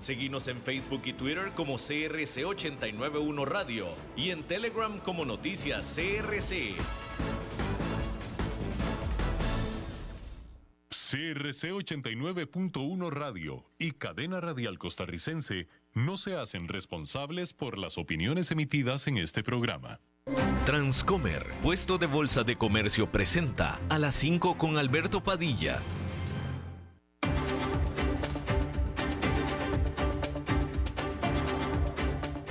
Seguimos en Facebook y Twitter como CRC891 Radio y en Telegram como Noticias CRC. CRC 89.1 Radio y Cadena Radial Costarricense no se hacen responsables por las opiniones emitidas en este programa. Transcomer, puesto de bolsa de comercio, presenta a las 5 con Alberto Padilla.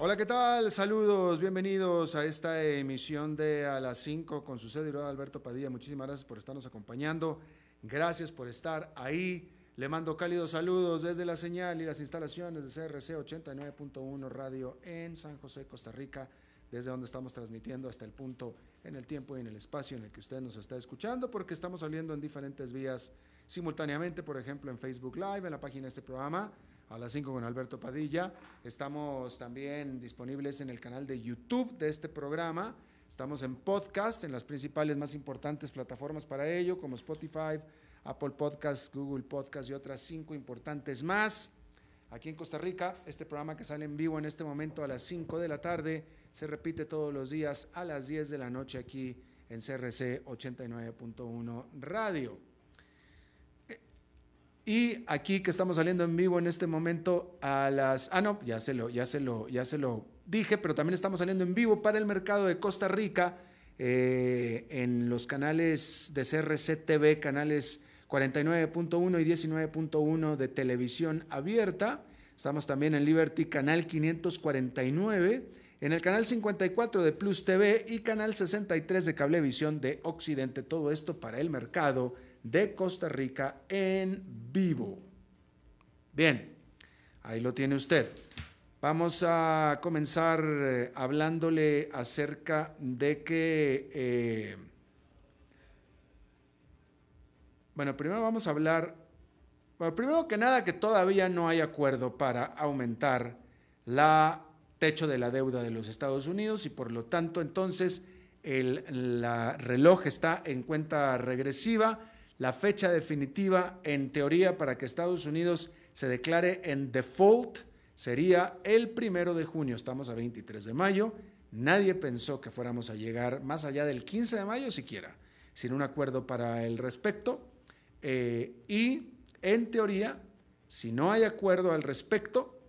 Hola, ¿qué tal? Saludos, bienvenidos a esta emisión de A las 5 con su servidor Alberto Padilla. Muchísimas gracias por estarnos acompañando. Gracias por estar ahí. Le mando cálidos saludos desde la señal y las instalaciones de CRC 89.1 Radio en San José, Costa Rica, desde donde estamos transmitiendo hasta el punto en el tiempo y en el espacio en el que usted nos está escuchando, porque estamos saliendo en diferentes vías simultáneamente, por ejemplo en Facebook Live, en la página de este programa a las 5 con Alberto Padilla. Estamos también disponibles en el canal de YouTube de este programa. Estamos en podcast, en las principales más importantes plataformas para ello, como Spotify, Apple Podcasts, Google Podcasts y otras cinco importantes más. Aquí en Costa Rica, este programa que sale en vivo en este momento a las 5 de la tarde se repite todos los días a las 10 de la noche aquí en CRC 89.1 Radio. Y aquí que estamos saliendo en vivo en este momento a las ah no, ya se lo ya se lo ya se lo dije, pero también estamos saliendo en vivo para el mercado de Costa Rica eh, en los canales de CRC TV, canales 49.1 y 19.1 de televisión abierta. Estamos también en Liberty canal 549, en el canal 54 de Plus TV y canal 63 de Cablevisión de Occidente. Todo esto para el mercado de Costa Rica en vivo. Bien, ahí lo tiene usted. Vamos a comenzar eh, hablándole acerca de que, eh, bueno, primero vamos a hablar, bueno, primero que nada que todavía no hay acuerdo para aumentar la techo de la deuda de los Estados Unidos y por lo tanto entonces el la reloj está en cuenta regresiva la fecha definitiva, en teoría, para que Estados Unidos se declare en default sería el primero de junio. Estamos a 23 de mayo. Nadie pensó que fuéramos a llegar más allá del 15 de mayo siquiera, sin un acuerdo para el respecto. Eh, y en teoría, si no hay acuerdo al respecto,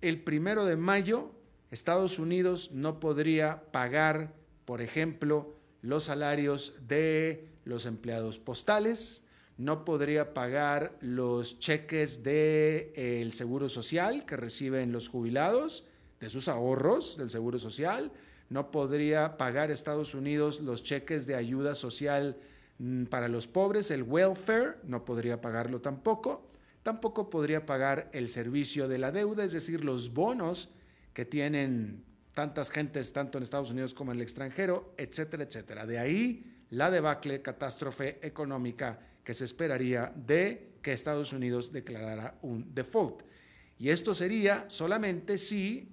el primero de mayo Estados Unidos no podría pagar, por ejemplo, los salarios de los empleados postales, no podría pagar los cheques del de, eh, Seguro Social que reciben los jubilados, de sus ahorros del Seguro Social, no podría pagar Estados Unidos los cheques de ayuda social mm, para los pobres, el welfare, no podría pagarlo tampoco, tampoco podría pagar el servicio de la deuda, es decir, los bonos que tienen tantas gentes, tanto en Estados Unidos como en el extranjero, etcétera, etcétera. De ahí la debacle, catástrofe económica que se esperaría de que Estados Unidos declarara un default. Y esto sería solamente si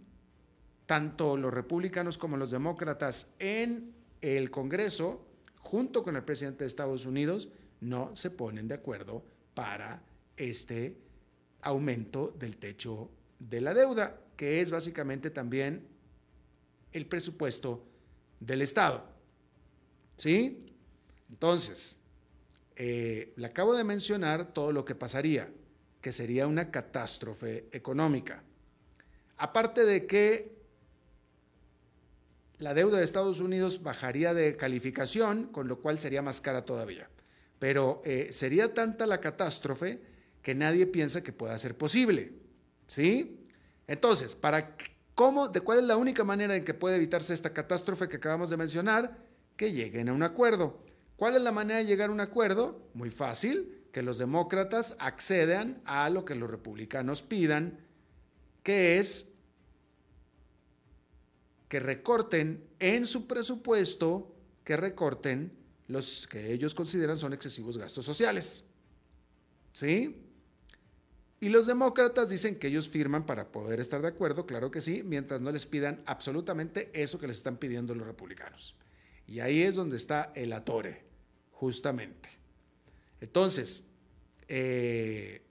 tanto los republicanos como los demócratas en el Congreso, junto con el presidente de Estados Unidos, no se ponen de acuerdo para este aumento del techo de la deuda, que es básicamente también el presupuesto del Estado. ¿Sí? Entonces, eh, le acabo de mencionar todo lo que pasaría, que sería una catástrofe económica. Aparte de que la deuda de Estados Unidos bajaría de calificación, con lo cual sería más cara todavía. Pero eh, sería tanta la catástrofe que nadie piensa que pueda ser posible. ¿Sí? Entonces, ¿para cómo, de cuál es la única manera en que puede evitarse esta catástrofe que acabamos de mencionar? Que lleguen a un acuerdo. ¿Cuál es la manera de llegar a un acuerdo? Muy fácil, que los demócratas accedan a lo que los republicanos pidan, que es que recorten en su presupuesto que recorten los que ellos consideran son excesivos gastos sociales. ¿Sí? Y los demócratas dicen que ellos firman para poder estar de acuerdo, claro que sí, mientras no les pidan absolutamente eso que les están pidiendo los republicanos. Y ahí es donde está el atore, justamente. Entonces, eh,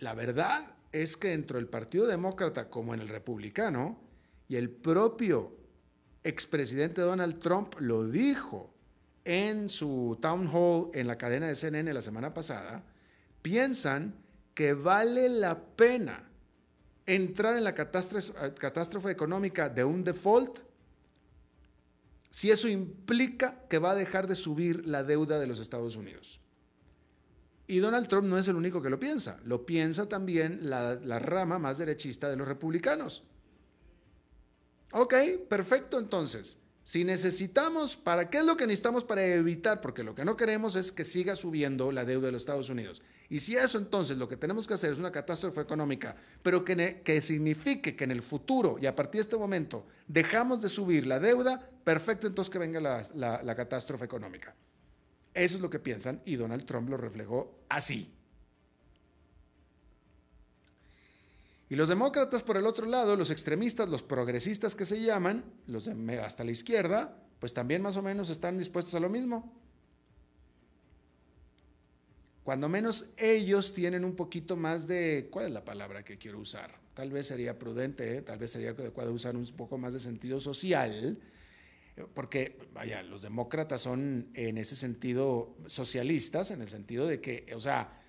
la verdad es que dentro del Partido Demócrata como en el Republicano, y el propio expresidente Donald Trump lo dijo en su town hall en la cadena de CNN la semana pasada, piensan que vale la pena entrar en la catástrofe, catástrofe económica de un default si eso implica que va a dejar de subir la deuda de los Estados Unidos. Y Donald Trump no es el único que lo piensa, lo piensa también la, rama más derechista de los republicanos. Ok, perfecto entonces. Si necesitamos, ¿para qué es lo que necesitamos para evitar? Porque lo que no queremos es que siga subiendo la deuda de los Estados Unidos. Y si eso entonces lo que tenemos que hacer es una catástrofe económica, pero que, que signifique que en el futuro y a partir de este momento dejamos de subir la deuda, perfecto entonces que venga la catástrofe económica. Eso es lo que piensan y Donald Trump lo reflejó así. Y los demócratas por el otro lado, los extremistas, los progresistas que se llaman, los de hasta la izquierda, pues también más o menos están dispuestos a lo mismo. Cuando menos ellos tienen un poquito más de, ¿cuál es la palabra que quiero usar? Tal vez sería prudente, ¿eh? tal vez sería adecuado usar un poco más de sentido social, porque, vaya, los demócratas son en ese sentido socialistas, en el sentido de que, o sea,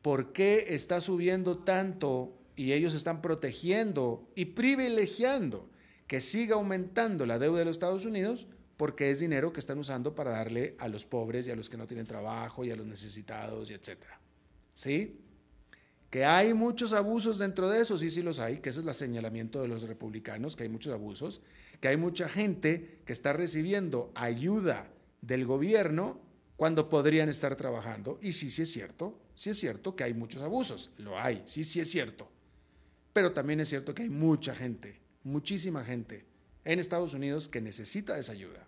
¿por qué está subiendo tanto y ellos están protegiendo y privilegiando que siga aumentando la deuda de los Estados Unidos? Porque es dinero que están usando para darle a los pobres y a los que no tienen trabajo y a los necesitados y etcétera. ¿Sí? Que hay muchos abusos dentro de eso, sí, sí los hay, que ese es el señalamiento de los republicanos, que hay muchos abusos, que hay mucha gente que está recibiendo ayuda del gobierno cuando podrían estar trabajando. Y sí, sí es cierto, sí es cierto que hay muchos abusos, lo hay, sí, sí es cierto. Pero también es cierto que hay mucha gente, muchísima gente en Estados Unidos que necesita esa ayuda.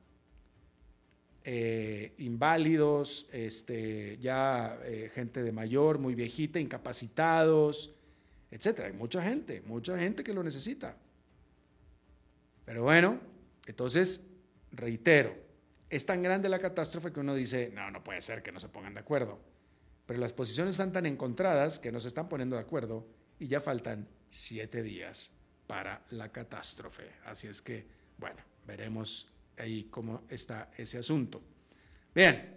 Eh, inválidos, este, ya eh, gente de mayor, muy viejita, incapacitados, etcétera. Hay mucha gente, mucha gente que lo necesita. Pero bueno, entonces, reitero, es tan grande la catástrofe que uno dice, no, no puede ser que no se pongan de acuerdo. Pero las posiciones están tan encontradas que no se están poniendo de acuerdo y ya faltan siete días para la catástrofe. Así es que, bueno, veremos ahí cómo está ese asunto. Bien,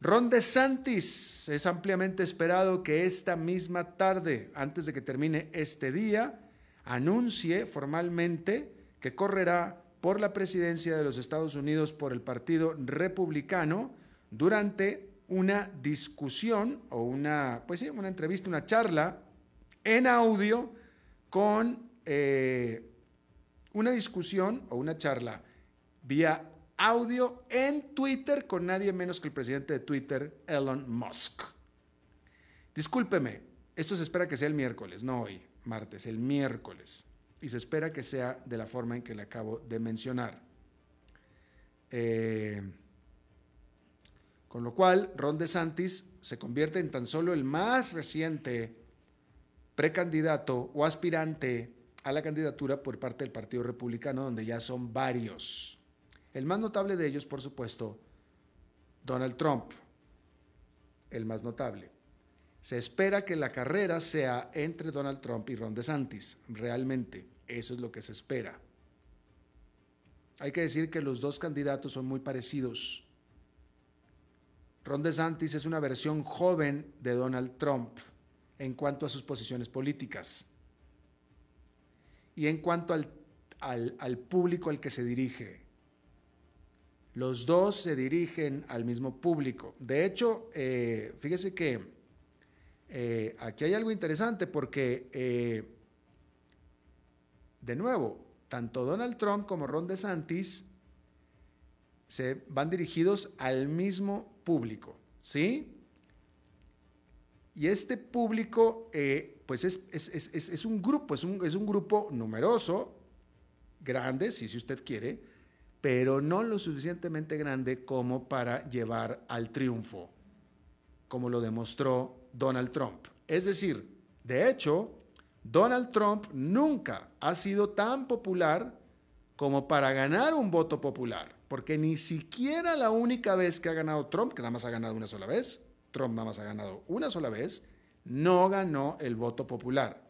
Ron DeSantis es ampliamente esperado que esta misma tarde, antes de que termine este día, anuncie formalmente que correrá por la presidencia de los Estados Unidos por el Partido Republicano durante una discusión o una, pues sí, una entrevista, una charla en audio con eh, una discusión o una charla vía audio en Twitter con nadie menos que el presidente de Twitter, Elon Musk. Discúlpeme, esto se espera que sea el miércoles, no hoy, martes, el miércoles. Y se espera que sea de la forma en que le acabo de mencionar. Eh, con lo cual, Ron DeSantis se convierte en tan solo el más reciente precandidato o aspirante a la candidatura por parte del Partido Republicano, donde ya son varios. El más notable de ellos, por supuesto, Donald Trump, el más notable. Se espera que la carrera sea entre Donald Trump y Ron DeSantis, realmente, eso es lo que se espera. Hay que decir que los dos candidatos son muy parecidos. Ron DeSantis es una versión joven de Donald Trump en cuanto a sus posiciones políticas y en cuanto al, al público al que se dirige. Los dos se dirigen al mismo público. De hecho, eh, fíjese que eh, aquí hay algo interesante porque, eh, de nuevo, tanto Donald Trump como Ron DeSantis se van dirigidos al mismo público, ¿sí? Y este público, pues es, un grupo, es un, grupo numeroso, grande, si usted quiere, pero no lo suficientemente grande como para llevar al triunfo, como lo demostró Donald Trump. Es decir, de hecho, Donald Trump nunca ha sido tan popular como para ganar un voto popular, porque ni siquiera la única vez que ha ganado Trump, que nada más ha ganado una sola vez, Trump nada más ha ganado una sola vez, no ganó el voto popular.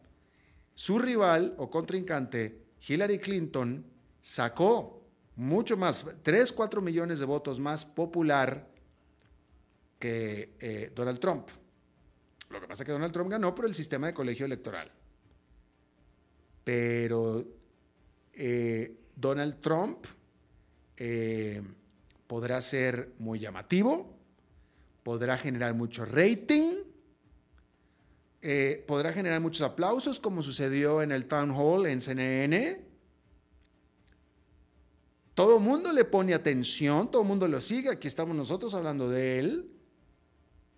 Su rival o contrincante, Hillary Clinton, sacó mucho más, 3, 4 millones de votos más popular que eh, Donald Trump. Lo que pasa es que Donald Trump ganó por el sistema de colegio electoral. Pero eh, Donald Trump eh, podrá ser muy llamativo, podrá generar mucho rating, podrá generar muchos aplausos, como sucedió en el Town Hall en CNN. Todo el mundo le pone atención, todo el mundo lo sigue, aquí estamos nosotros hablando de él,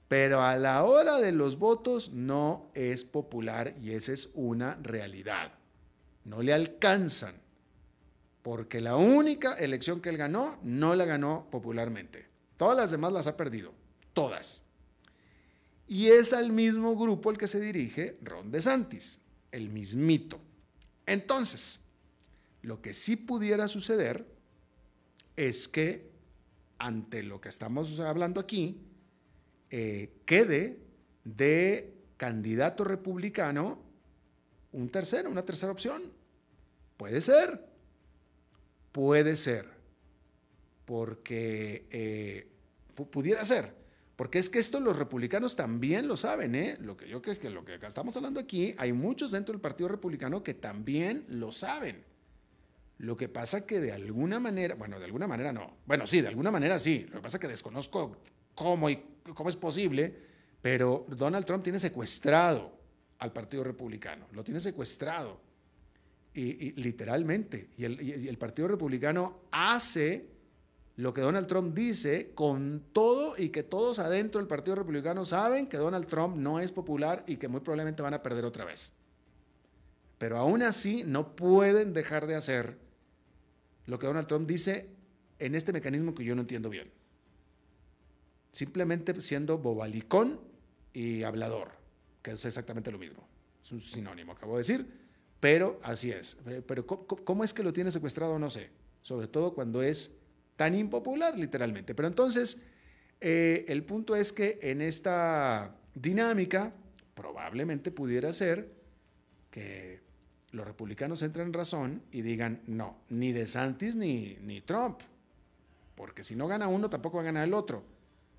pero a la hora de los votos no es popular y esa es una realidad. No le alcanzan, porque la única elección que él ganó no la ganó popularmente. Todas las demás las ha perdido, todas. Y es al mismo grupo el que se dirige Ron DeSantis, el mismito. Entonces, lo que sí pudiera suceder es que ante lo que estamos hablando aquí, eh, quede de candidato republicano un tercero, una tercera opción. Puede ser, puede ser, porque eh, pudiera ser. Porque es que esto los republicanos también lo saben, ¿eh? Lo que yo que que lo que estamos hablando aquí, hay muchos dentro del Partido Republicano que también lo saben. Lo que pasa que de alguna manera, bueno, de alguna manera no. Bueno, sí, de alguna manera sí. Lo que pasa que desconozco cómo y cómo es posible, pero Donald Trump tiene secuestrado al Partido Republicano, lo tiene secuestrado. Y, literalmente, y el Partido Republicano hace lo que Donald Trump dice con todo y que todos adentro del Partido Republicano saben que Donald Trump no es popular y que muy probablemente van a perder otra vez. Pero aún así no pueden dejar de hacer lo que Donald Trump dice en este mecanismo que yo no entiendo bien. Simplemente siendo bobalicón y hablador, que es exactamente lo mismo. Es un sinónimo, acabo de decir, pero así es. Pero ¿cómo es que lo tiene secuestrado? No sé. Sobre todo cuando es tan impopular literalmente. Pero entonces, eh, el punto es que en esta dinámica probablemente pudiera ser que los republicanos entren en razón y digan, no, ni DeSantis ni, ni Trump, porque si no gana uno, tampoco va a ganar el otro.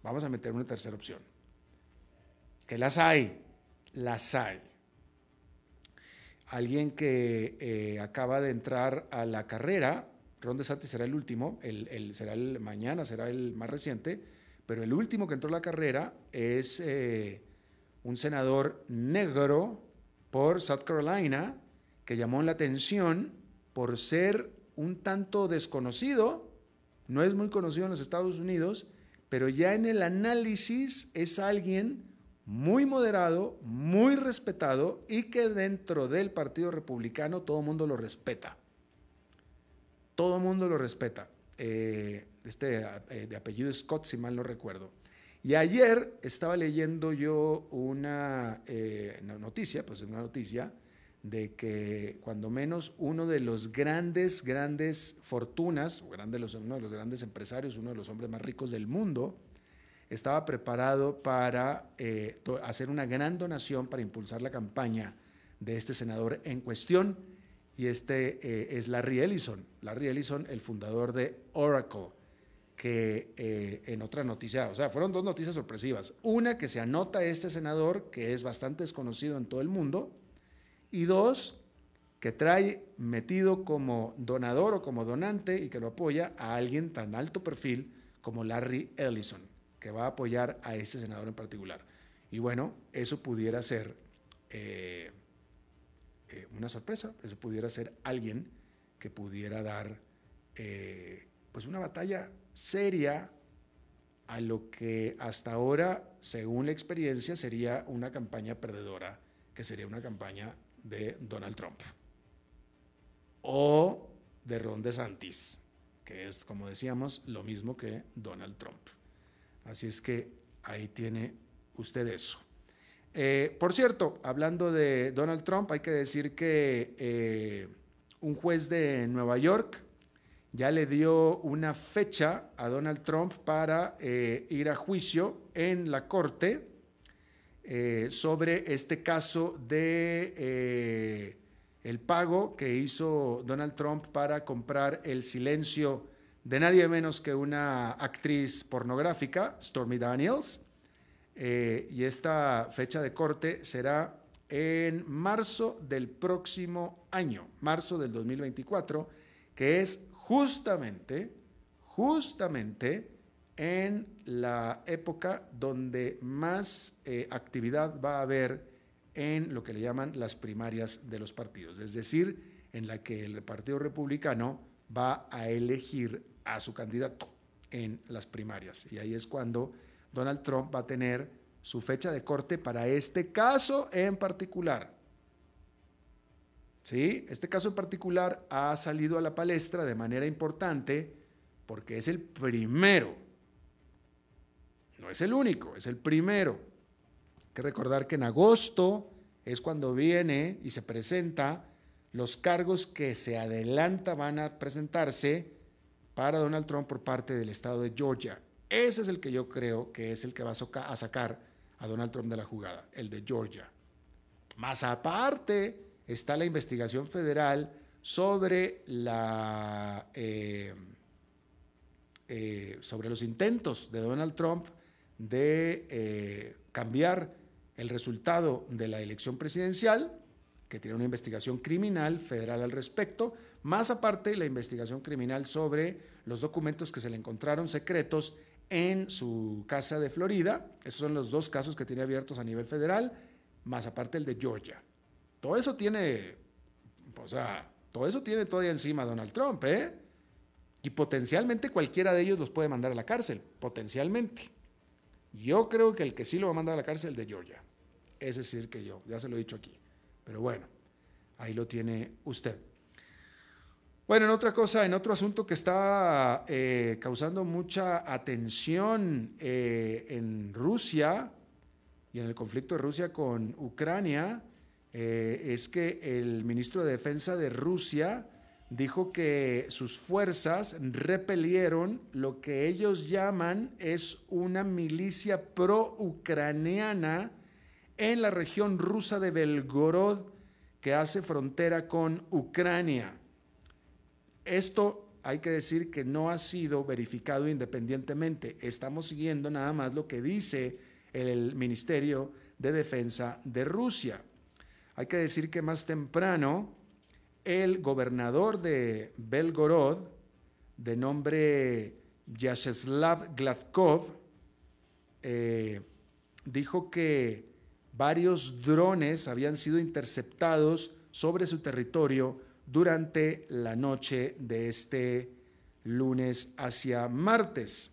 Vamos a meter una tercera opción. Que las hay, las hay. Alguien que eh, acaba de entrar a la carrera Ron DeSantis será el último, el, será el mañana, será el más reciente, pero el último que entró a la carrera es eh, un senador negro por South Carolina que llamó la atención por ser un tanto desconocido, no es muy conocido en los Estados Unidos, pero ya en el análisis es alguien muy moderado, muy respetado y que dentro del Partido Republicano todo el mundo lo respeta todo el mundo lo respeta. Eh, este eh, de apellido Scott, si mal no recuerdo. Y ayer estaba leyendo yo una, eh, noticia, pues una noticia, de que cuando menos uno de los grandes, grandes fortunas, uno de los grandes empresarios, uno de los hombres más ricos del mundo, estaba preparado para hacer una gran donación para impulsar la campaña de este senador en cuestión y este eh, es Larry Ellison. Larry Ellison, el fundador de Oracle, que eh, en otra noticia, o sea, fueron dos noticias sorpresivas. Una, que se anota este senador, que es bastante desconocido en todo el mundo, y dos, que trae metido como donador o como donante y que lo apoya a alguien tan alto perfil como Larry Ellison, que va a apoyar a este senador en particular. Y bueno, eso pudiera ser... Eh, eh, una sorpresa. Eso pudiera ser alguien que pudiera dar eh, pues una batalla seria a lo que hasta ahora, según la experiencia, sería una campaña perdedora, que sería una campaña de Donald Trump o de Ron DeSantis. que es, como decíamos, lo mismo que Donald Trump. Así es que ahí tiene usted eso. Eh, por cierto, hablando de Donald Trump, hay que decir que eh, un juez de Nueva York ya le dio una fecha a Donald Trump para eh, ir a juicio en la corte sobre este caso de el pago que hizo Donald Trump para comprar el silencio de nadie menos que una actriz pornográfica, Stormy Daniels. Eh, y esta fecha de corte será en marzo del próximo año, marzo del 2024, que es justamente, justamente en la época donde más eh, actividad va a haber en lo que le llaman las primarias de los partidos, es decir, en la que el Partido Republicano va a elegir a su candidato en las primarias. Y ahí es cuando Donald Trump va a tener su fecha de corte para este caso en particular. ¿Sí? Este caso en particular ha salido a la palestra de manera importante porque es el primero. No es el único, es el primero. Hay que recordar que en agosto es cuando viene y se presenta los cargos que se adelanta van a presentarse para Donald Trump por parte del estado de Georgia. Ese es el que yo creo que es el que va a sacar a Donald Trump de la jugada, el de Georgia. Más aparte está la investigación federal sobre, la, eh, eh, sobre los intentos de Donald Trump de eh, cambiar el resultado de la elección presidencial, que tiene una investigación criminal federal al respecto, más aparte la investigación criminal sobre los documentos que se le encontraron secretos en su casa de Florida. Esos son los dos casos que tiene abiertos a nivel federal, más aparte el de Georgia. Todo eso tiene, o sea, todo eso tiene todavía encima Donald Trump, ¿eh? Y potencialmente cualquiera de ellos los puede mandar a la cárcel, potencialmente. Yo creo que el que sí lo va a mandar a la cárcel es el de Georgia. Ese sí es que yo, ya se lo he dicho aquí. Pero bueno, ahí lo tiene usted. Bueno, en otra cosa, en otro asunto que está eh, causando mucha atención eh, en Rusia y en el conflicto de Rusia con Ucrania, eh, es que el ministro de Defensa de Rusia dijo que sus fuerzas repelieron lo que ellos llaman es una milicia pro-ucraniana en la región rusa de Belgorod, que hace frontera con Ucrania. Esto hay que decir que no ha sido verificado independientemente. Estamos siguiendo nada más lo que dice el Ministerio de Defensa de Rusia. Hay que decir que más temprano el gobernador de Belgorod, de nombre Yacheslav Gladkov, eh, dijo que varios drones habían sido interceptados sobre su territorio durante la noche de este lunes hacia martes.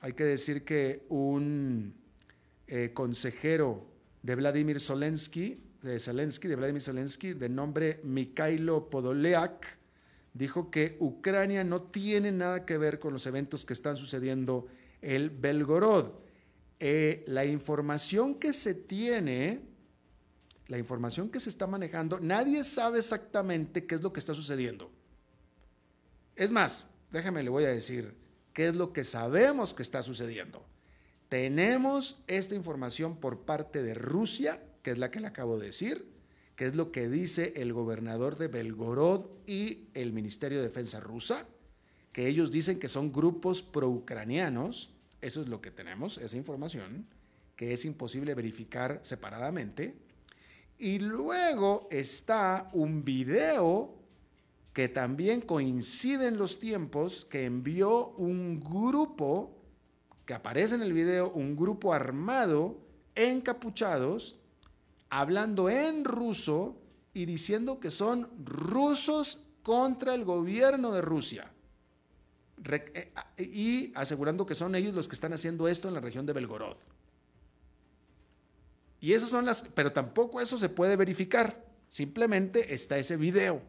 Hay que decir que un eh, consejero de Vladimir Zelensky, de Zelensky, de Vladimir Zelensky, de nombre Mikhailo Podoleak, dijo que Ucrania no tiene nada que ver con los eventos que están sucediendo en Belgorod eh, la información que se tiene, la información que se está manejando, nadie sabe exactamente qué es lo que está sucediendo. Es más, déjame le voy a decir qué es lo que sabemos que está sucediendo. Tenemos esta información por parte de Rusia, que es la que le acabo de decir, que es lo que dice el gobernador de Belgorod y el Ministerio de Defensa rusa, que ellos dicen que son grupos pro-ucranianos eso es lo que tenemos, esa información, que es imposible verificar separadamente. Y luego está un video que también coincide en los tiempos, que envió un grupo, que aparece en el video, un grupo armado, encapuchados, hablando en ruso y diciendo que son rusos contra el gobierno de Rusia. Eh, y asegurando que son ellos los que están haciendo esto en la región de Belgorod. Y esas son las, pero tampoco eso se puede verificar, simplemente está ese video.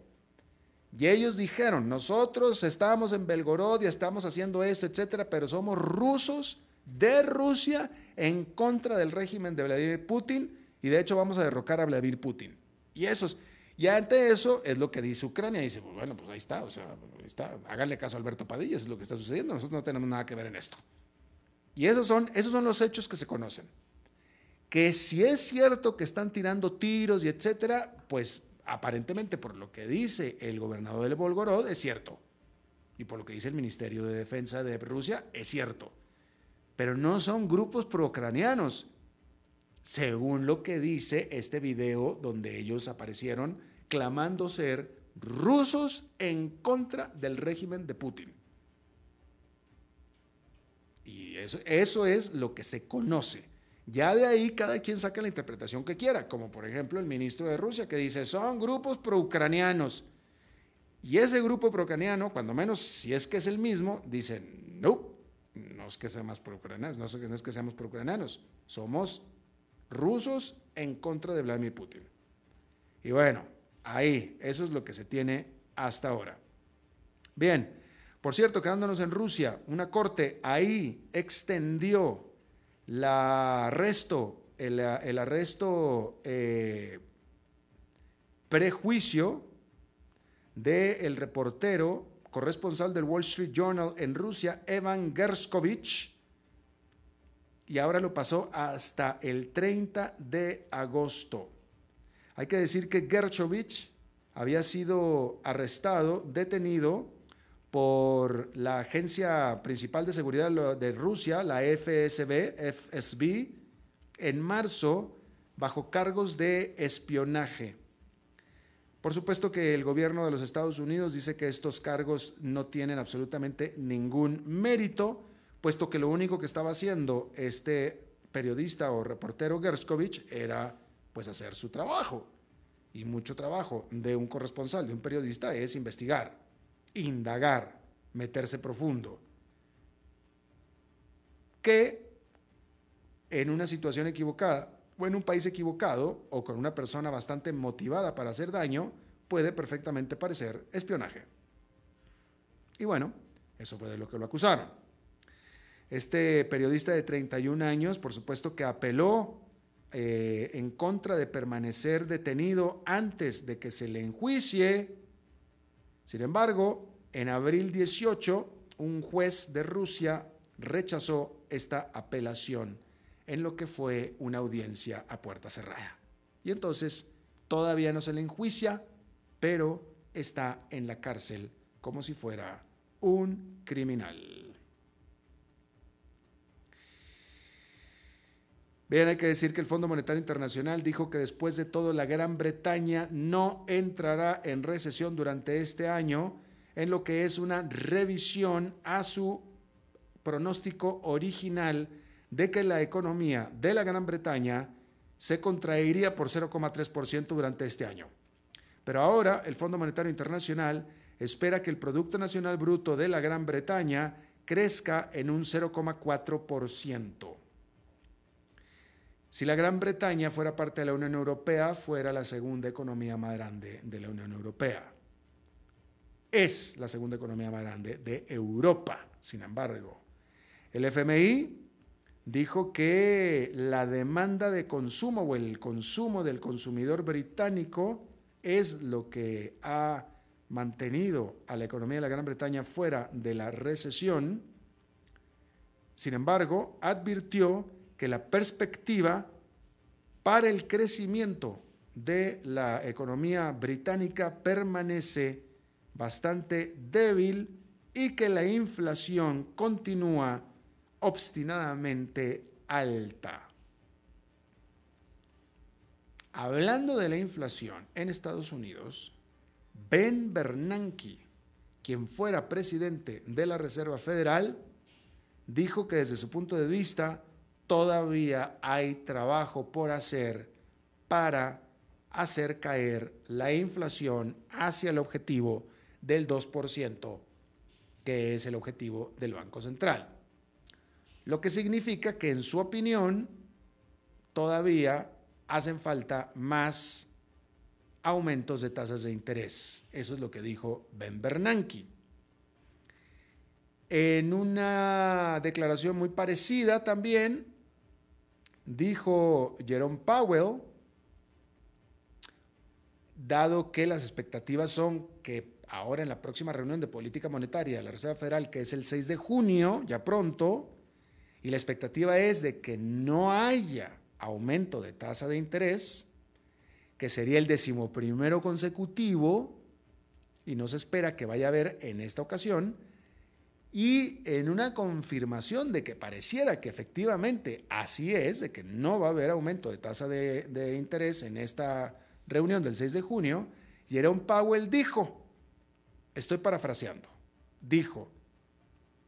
Y ellos dijeron, nosotros estábamos en Belgorod y estamos haciendo esto, etcétera, pero somos rusos de Rusia en contra del régimen de Vladimir Putin y de hecho vamos a derrocar a Vladimir Putin. Y eso es, y ante eso es lo que dice Ucrania. Dice, pues bueno, pues ahí está, o sea, está, háganle caso a Alberto Padilla, es lo que está sucediendo, nosotros no tenemos nada que ver en esto. Y esos son, esos son los hechos que se conocen. Que si es cierto que están tirando tiros y etcétera, pues aparentemente por lo que dice el gobernador del Volgorod es cierto. Y por lo que dice el Ministerio de Defensa de Rusia es cierto. Pero no son grupos pro-ucranianos, según lo que dice este video donde ellos aparecieron clamando ser rusos en contra del régimen de Putin. Y eso, eso es lo que se conoce. Ya de ahí cada quien saca la interpretación que quiera, como por ejemplo el ministro de Rusia que dice son grupos pro-ucranianos. Y ese grupo pro-ucraniano, cuando menos si es que es el mismo, dice, no, no es que seamos pro-ucranianos, no es que seamos pro-ucranianos, somos rusos en contra de Vladimir Putin. Y bueno, ahí, eso es lo que se tiene hasta ahora. Bien, por cierto, quedándonos en Rusia, una corte ahí extendió el arresto, el, arresto eh, prejuicio del reportero corresponsal del Wall Street Journal en Rusia, Evan Gerskovich, y ahora lo pasó hasta el 30 de agosto. Hay que decir que Gerskovich había sido arrestado, detenido por la Agencia Principal de Seguridad de Rusia, la FSB, FSB, en marzo bajo cargos de espionaje. Por supuesto que el gobierno de los Estados Unidos dice que estos cargos no tienen absolutamente ningún mérito, puesto que lo único que estaba haciendo este periodista o reportero Gerskovich era pues hacer su trabajo. Y mucho trabajo de un corresponsal, de un periodista, es investigar, indagar, meterse profundo. Que en una situación equivocada o en un país equivocado o con una persona bastante motivada para hacer daño, puede perfectamente parecer espionaje. Y bueno, eso fue de lo que lo acusaron. Este periodista de 31 años, por supuesto que apeló eh, en contra de permanecer detenido antes de que se le enjuicie. Sin embargo, en abril 18, un juez de Rusia rechazó esta apelación en lo que fue una audiencia a puerta cerrada. Y entonces todavía no se le enjuicia, pero está en la cárcel como si fuera un criminal. Bien, hay que decir que el Fondo Monetario Internacional dijo que después de todo la Gran Bretaña no entrará en recesión durante este año, en lo que es una revisión a su pronóstico original de que la economía de la Gran Bretaña se contraería por 0,3% durante este año. Pero ahora el Fondo Monetario Internacional espera que el Producto Nacional Bruto de la Gran Bretaña crezca en un 0,4%. Si la Gran Bretaña fuera parte de la Unión Europea, fuera la segunda economía más grande de la Unión Europea. Es la segunda economía más grande de Europa, sin embargo. El FMI dijo que la demanda de consumo o el consumo del consumidor británico es lo que ha mantenido a la economía de la Gran Bretaña fuera de la recesión. Sin embargo, advirtió que la perspectiva para el crecimiento de la economía británica permanece bastante débil y que la inflación continúa obstinadamente alta. Hablando de la inflación en Estados Unidos, Ben Bernanke, quien fuera presidente de la Reserva Federal, dijo que desde su punto de vista todavía hay trabajo por hacer para hacer caer la inflación hacia el objetivo del 2%, que es el objetivo del Banco Central. Lo que significa que en su opinión todavía hacen falta más aumentos de tasas de interés. Eso es lo que dijo Ben Bernanke. En una declaración muy parecida también dijo Jerome Powell, dado que las expectativas son que ahora en la próxima reunión de política monetaria de la Reserva Federal, que es el 6 de junio, ya pronto, y la expectativa es de que no haya aumento de tasa de interés, que sería el decimoprimero consecutivo, y no se espera que vaya a haber en esta ocasión, y en una confirmación de que pareciera que efectivamente así es, de que no va a haber aumento de tasa de, interés en esta reunión del 6 de junio, Jerome Powell dijo, estoy parafraseando, dijo,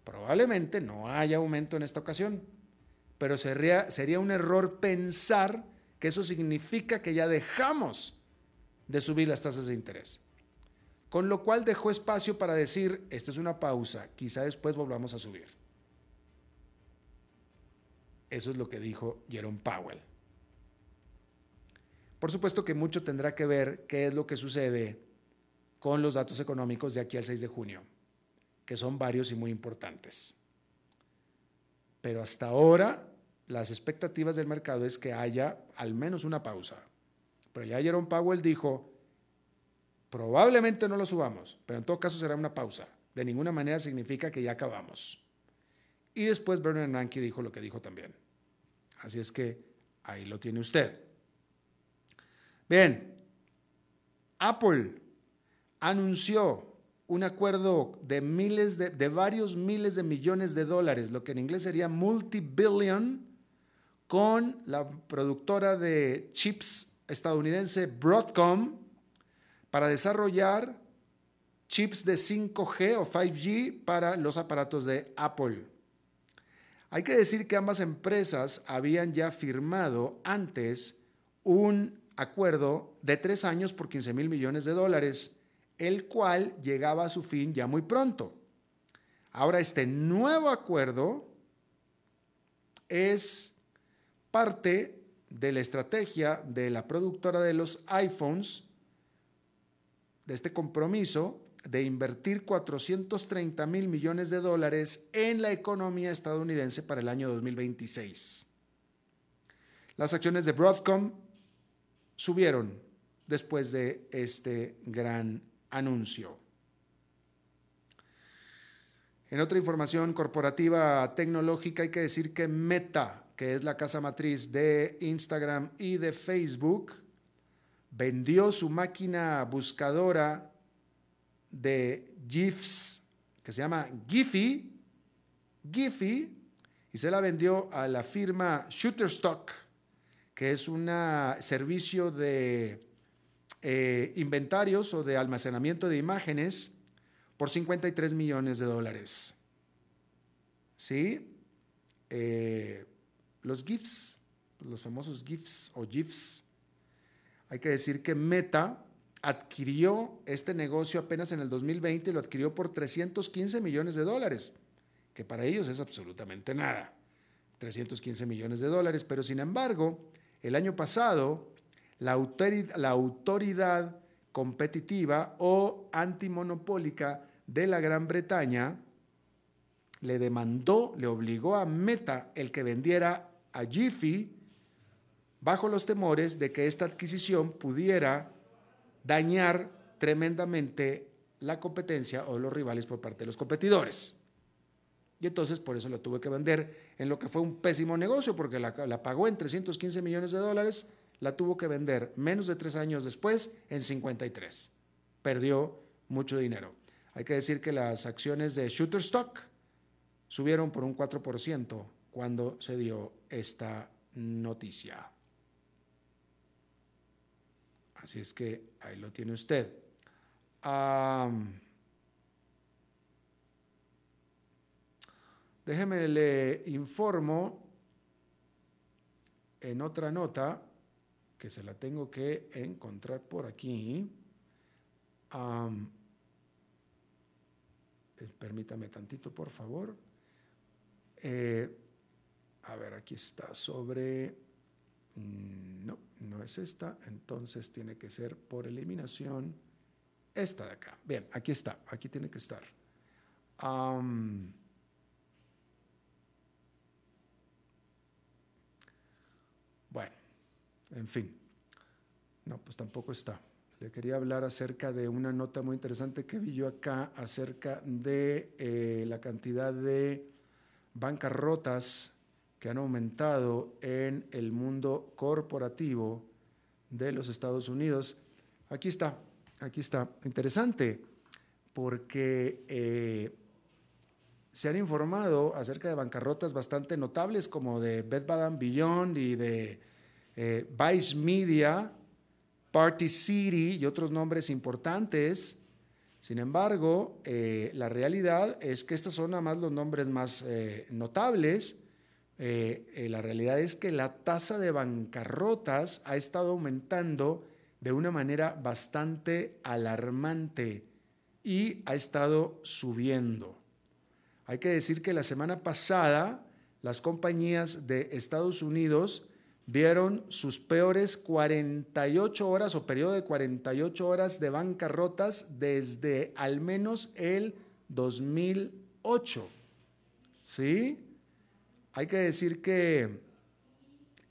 probablemente no haya aumento en esta ocasión, pero sería un error pensar que eso significa que ya dejamos de subir las tasas de interés. Con lo cual dejó espacio para decir, esta es una pausa, quizá después volvamos a subir. Eso es lo que dijo Jerome Powell. Por supuesto que mucho tendrá que ver qué es lo que sucede con los datos económicos de aquí al 6 de junio, que son varios y muy importantes. Pero hasta ahora las expectativas del mercado es que haya al menos una pausa. Pero ya Jerome Powell dijo, probablemente no lo subamos, pero en todo caso será una pausa. De ninguna manera significa que ya acabamos. Y después Bernard Nanke dijo lo que dijo también. Así es que ahí lo tiene usted. Bien, Apple anunció un acuerdo de miles de, de, varios miles de millones de dólares, lo que en inglés sería multi-billion, con la productora de chips estadounidense Broadcom para desarrollar chips de 5G o 5G para los aparatos de Apple. Hay que decir que ambas empresas habían ya firmado antes un acuerdo de tres años por 15 mil millones de dólares el cual llegaba a su fin ya muy pronto. Ahora, este nuevo acuerdo es parte de la estrategia de la productora de los iPhones, de este compromiso de invertir 430 mil millones de dólares en la economía estadounidense para el año 2026. Las acciones de Broadcom subieron después de este gran anuncio. En otra información corporativa tecnológica hay que decir que Meta, que es la casa matriz de Instagram y de Facebook, vendió su máquina buscadora de GIFs, que se llama Giphy, Giphy, y se la vendió a la firma Shutterstock, que es un servicio de eh, inventarios o de almacenamiento de imágenes por 53 millones de dólares. ¿Sí? Eh, los GIFs, los famosos GIFs o GIFs. Hay que decir que Meta adquirió este negocio apenas en el 2020 y lo adquirió por 315 millones de dólares, que para ellos es absolutamente nada. 315 millones de dólares, pero sin embargo, el año pasado la autoridad, la autoridad competitiva o antimonopólica de la Gran Bretaña le demandó, le obligó a Meta el que vendiera a Jiffy bajo los temores de que esta adquisición pudiera dañar tremendamente la competencia o los rivales por parte de los competidores. Y entonces por eso lo tuve que vender en lo que fue un pésimo negocio, porque la, pagó en 315 millones de dólares la tuvo que vender menos de tres años después en 53. Perdió mucho dinero. Hay que decir que las acciones de Shutterstock subieron por un 4% cuando se dio esta noticia. Así es que ahí lo tiene usted. déjeme le informo en otra nota que se la tengo que encontrar por aquí. Eh, permítame tantito, por favor. Eh, a ver, aquí está sobre no, no es esta, entonces tiene que ser por eliminación esta de acá. Bien, aquí está, aquí tiene que estar. bueno, en fin. No, pues tampoco está. Le quería hablar acerca de una nota muy interesante que vi yo acá acerca de eh, la cantidad de bancarrotas que han aumentado en el mundo corporativo de los Estados Unidos. Aquí está, aquí está. Interesante, porque eh, se han informado acerca de bancarrotas bastante notables como de Bed Bath Beyond y de eh, Vice Media, Party City y otros nombres importantes. Sin embargo, eh, la realidad es que estos son nada más los nombres más notables. Eh, la realidad es que la tasa de bancarrotas ha estado aumentando de una manera bastante alarmante y ha estado subiendo. Hay que decir que la semana pasada las compañías de Estados Unidos vieron sus peores 48 horas o periodo de 48 horas de bancarrotas desde al menos el 2008. ¿Sí? Hay que decir que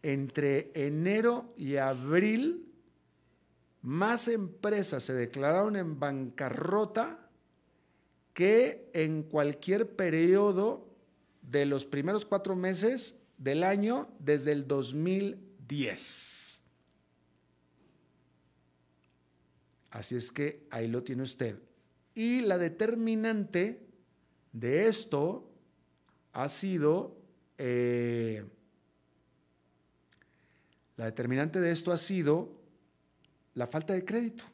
entre enero y abril, más empresas se declararon en bancarrota que en cualquier periodo de los primeros cuatro meses del año desde el 2010. Así es que ahí lo tiene usted. Y la determinante de esto ha sido, eh, la determinante de esto ha sido la falta de crédito.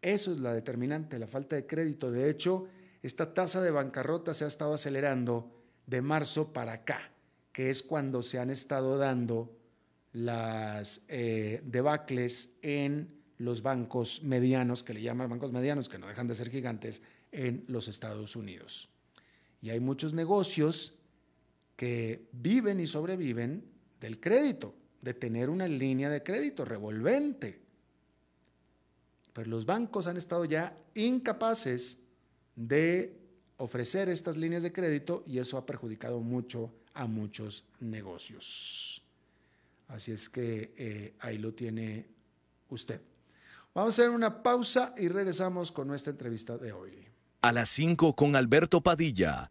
Eso es la determinante, la falta de crédito. De hecho, esta tasa de bancarrota se ha estado acelerando de marzo para acá que es cuando se han estado dando las eh, debacles en los bancos medianos, que le llaman bancos medianos, que no dejan de ser gigantes, en los Estados Unidos. Y hay muchos negocios que viven y sobreviven del crédito, de tener una línea de crédito revolvente. Pero los bancos han estado ya incapaces de ofrecer estas líneas de crédito y eso ha perjudicado mucho a muchos negocios. Así es que eh, ahí lo tiene usted. Vamos a hacer una pausa y regresamos con nuestra entrevista de hoy. A las 5 con Alberto Padilla,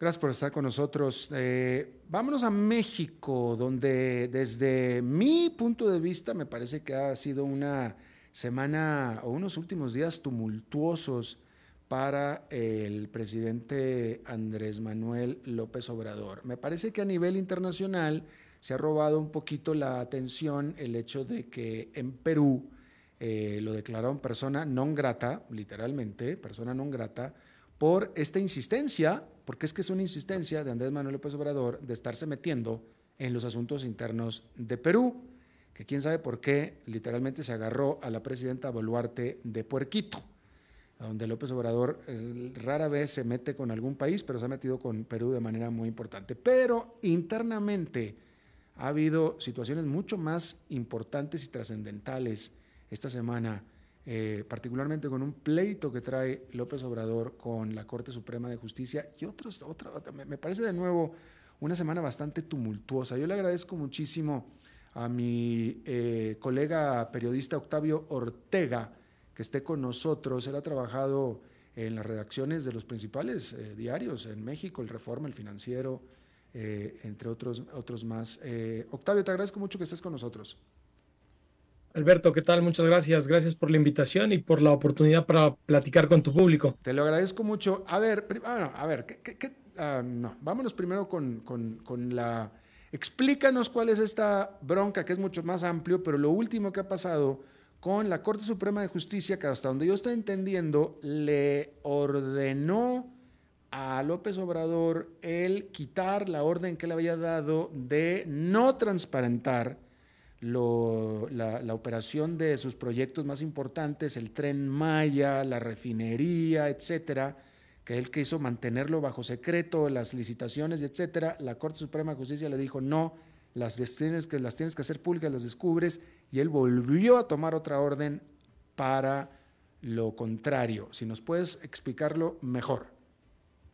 Gracias por estar con nosotros. Eh, vámonos a México, donde desde mi punto de vista me parece que ha sido una semana o unos últimos días tumultuosos para el presidente Andrés Manuel López Obrador. Me parece que a nivel internacional se ha robado un poquito la atención el hecho de que en Perú eh, lo declararon persona non grata, literalmente, persona non grata, por esta insistencia, porque es que es una insistencia de Andrés Manuel López Obrador de estarse metiendo en los asuntos internos de Perú, que quién sabe por qué literalmente se agarró a la presidenta Boluarte de Puerquito, donde López Obrador eh, rara vez se mete con algún país, pero se ha metido con Perú de manera muy importante. Pero internamente ha habido situaciones mucho más importantes y trascendentales esta semana eh, particularmente con un pleito que trae López Obrador con la Corte Suprema de Justicia y otros, otra, me parece de nuevo una semana bastante tumultuosa. Yo le agradezco muchísimo a mi eh, colega periodista Octavio Ortega, que esté con nosotros. Él ha trabajado en las redacciones de los principales eh, diarios en México, el Reforma, el Financiero, entre otros, otros más. Octavio, te agradezco mucho que estés con nosotros. Alberto, ¿qué tal? Muchas gracias. Gracias por la invitación y por la oportunidad para platicar con tu público. Te lo agradezco mucho. A ver, bueno, a ver, ¿qué, ah, no, vámonos primero con, con, la... Explícanos cuál es esta bronca, que es mucho más amplio, pero lo último que ha pasado con la Corte Suprema de Justicia, que hasta donde yo estoy entendiendo, le ordenó a López Obrador el quitar la orden que le había dado de no transparentar la, operación de sus proyectos más importantes, el tren Maya, la refinería, etcétera, que él quiso mantenerlo bajo secreto, las licitaciones, etcétera, la Corte Suprema de Justicia le dijo no, las tienes que, hacer públicas, las descubres, y él volvió a tomar otra orden para lo contrario. Si nos puedes explicarlo mejor.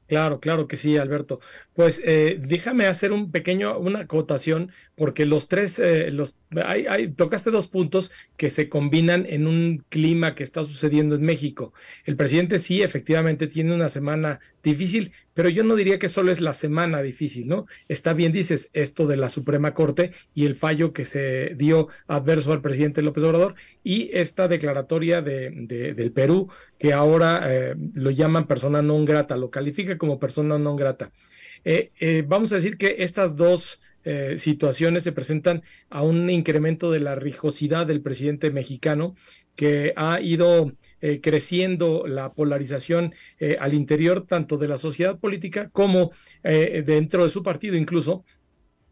Claro, claro que sí, Alberto. Pues eh, déjame hacer un pequeño, una acotación, porque los tres, eh, los, hay, hay, tocaste dos puntos que se combinan en un clima que está sucediendo en México. El presidente sí, efectivamente, tiene una semana difícil, pero yo no diría que solo es la semana difícil, ¿no? Está bien, dices, esto de la Suprema Corte y el fallo que se dio adverso al presidente López Obrador y esta declaratoria de, del Perú, que ahora eh, lo llaman persona non grata, lo califica como persona non grata. Eh, eh, vamos a decir que estas dos situaciones se presentan a un incremento de la rijosidad del presidente mexicano que ha ido eh, creciendo la polarización eh, al interior tanto de la sociedad política como eh, dentro de su partido incluso,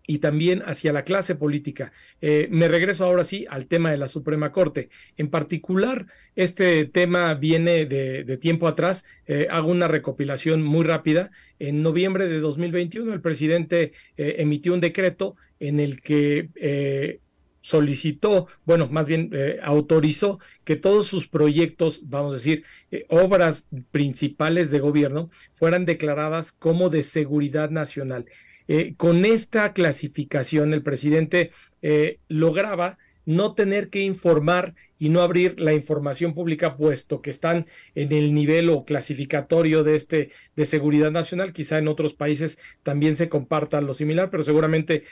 y también hacia la clase política. me regreso ahora sí al tema de la Suprema Corte. En particular, este tema viene de, de tiempo atrás. hago una recopilación muy rápida. En noviembre de 2021, el presidente emitió un decreto en el que solicitó, bueno, más bien eh, autorizó que todos sus proyectos, vamos a decir, eh, obras principales de gobierno, fueran declaradas como de seguridad nacional. Eh, con esta clasificación, el presidente lograba no tener que informar y no abrir la información pública puesto que están en el nivel o clasificatorio de este de seguridad nacional. Quizá en otros países también se comparta lo similar pero seguramente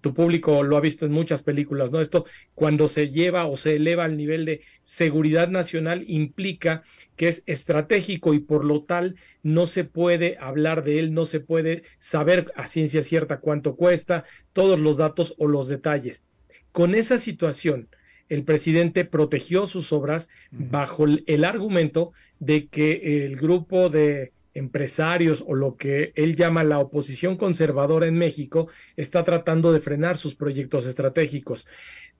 tu público lo ha visto en muchas películas no esto cuando se lleva o se eleva al nivel de seguridad nacional implica que es estratégico y por lo tal no se puede hablar de él no se puede saber a ciencia cierta cuánto cuesta todos los datos o los detalles. Con esa situación el presidente protegió sus obras bajo el, argumento de que el grupo de empresarios o lo que él llama la oposición conservadora en México está tratando de frenar sus proyectos estratégicos.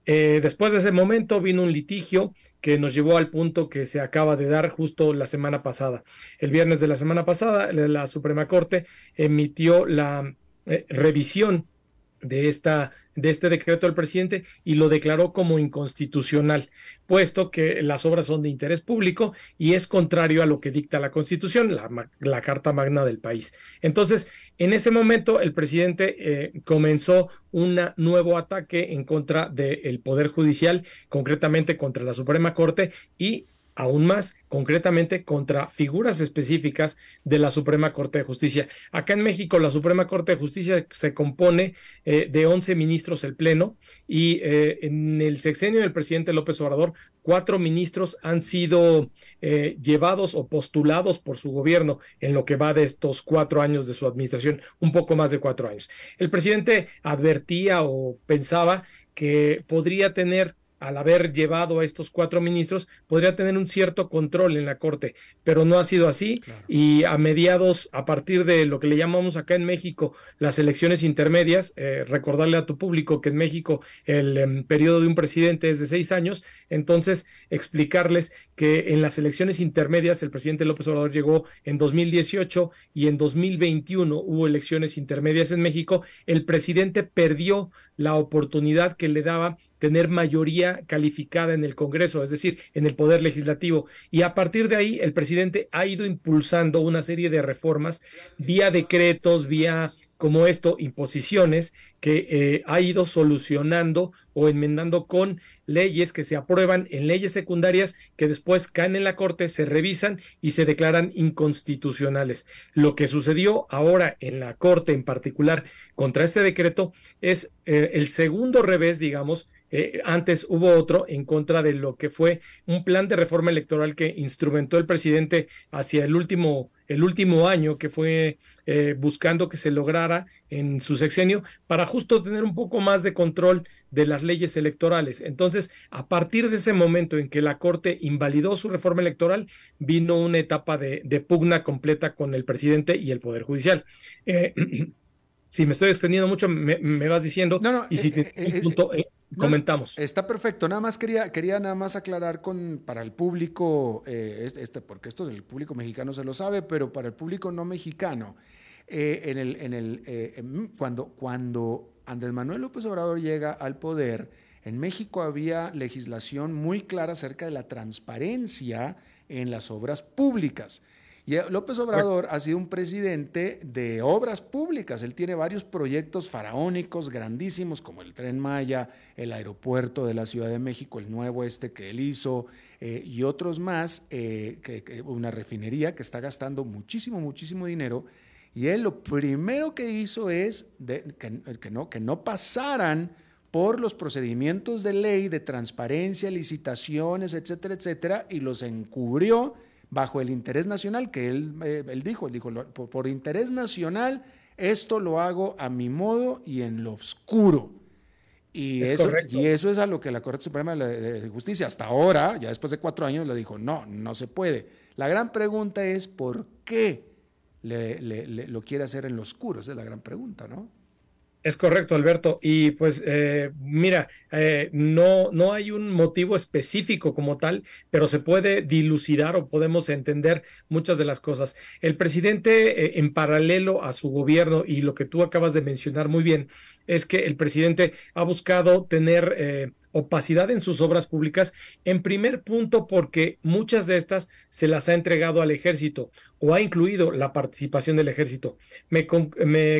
Eh, después de ese momento vino un litigio que nos llevó al punto que se acaba de dar justo la semana pasada. El viernes de la semana pasada, la Suprema Corte emitió la eh, revisión de esta de este decreto del presidente y lo declaró como inconstitucional, puesto que las obras son de interés público y es contrario a lo que dicta la Constitución, la, Carta Magna del país. Entonces, en ese momento, el presidente eh, comenzó un nuevo ataque en contra del Poder Judicial, concretamente contra la Suprema Corte y aún más concretamente contra figuras específicas de la Suprema Corte de Justicia. Acá en México, la Suprema Corte de Justicia se compone eh, de 11 ministros el Pleno y eh, en el sexenio del presidente López Obrador, cuatro ministros han sido eh, llevados o postulados por su gobierno en lo que va de estos cuatro años de su administración, un poco más de cuatro años. El presidente advertía o pensaba que podría tener al haber llevado a estos cuatro ministros, podría tener un cierto control en la Corte, pero no ha sido así. Y a mediados, a partir de lo que le llamamos acá en México las elecciones intermedias, eh, recordarle a tu público que en México el em, periodo de un presidente es de seis años, entonces explicarles que en las elecciones intermedias el presidente López Obrador llegó en 2018 y en 2021 hubo elecciones intermedias en México, el presidente perdió la oportunidad que le daba tener mayoría calificada en el Congreso, es decir, en el Poder Legislativo. Y a partir de ahí, el presidente ha ido impulsando una serie de reformas vía decretos, vía como esto, imposiciones que eh, ha ido solucionando o enmendando con leyes que se aprueban en leyes secundarias que después caen en la Corte, se revisan y se declaran inconstitucionales. Lo que sucedió ahora en la Corte en particular contra este decreto es eh, el segundo revés, digamos, eh, antes hubo otro en contra de lo que fue un plan de reforma electoral que instrumentó el presidente hacia el último, el último año, que fue eh, buscando que se lograra en su sexenio para justo tener un poco más de control de las leyes electorales. Entonces, a partir de ese momento en que la Corte invalidó su reforma electoral, vino una etapa de, pugna completa con el presidente y el Poder Judicial. Eh, si me estoy extendiendo mucho, me, vas diciendo. No, no, y si te, punto, comentamos. está perfecto. Nada más quería, quería nada más aclarar con, para el público, eh, este, porque esto del público mexicano se lo sabe, pero para el público no mexicano, eh, en el, en el, eh, cuando, cuando Andrés Manuel López Obrador llega al poder, en México había legislación muy clara acerca de la transparencia en las obras públicas. Y López Obrador ha sido un presidente de obras públicas. Él tiene varios proyectos faraónicos grandísimos, como el Tren Maya, el aeropuerto de la Ciudad de México, el nuevo este que él hizo, eh, y otros más, eh, que, una refinería que está gastando muchísimo, muchísimo dinero. Y él lo primero que hizo es que, no, que no pasaran por los procedimientos de ley de transparencia, licitaciones, etcétera, etcétera, y los encubrió bajo el interés nacional que él, eh, él dijo, él dijo, por, interés nacional, esto lo hago a mi modo y en lo oscuro. Y eso, y eso es a lo que la Corte Suprema de Justicia hasta ahora, ya después de cuatro años, le dijo, no, no se puede. La gran pregunta es, ¿por qué le, lo quiere hacer en lo oscuro? Esa es la gran pregunta, ¿no? Es correcto, Alberto. Y pues eh, mira, eh, no, no hay un motivo específico como tal, pero se puede dilucidar o podemos entender muchas de las cosas. El presidente, eh, en paralelo a su gobierno y lo que tú acabas de mencionar muy bien, es que el presidente ha buscado tener opacidad en sus obras públicas, en primer punto porque muchas de estas se las ha entregado al ejército o ha incluido la participación del ejército. Me,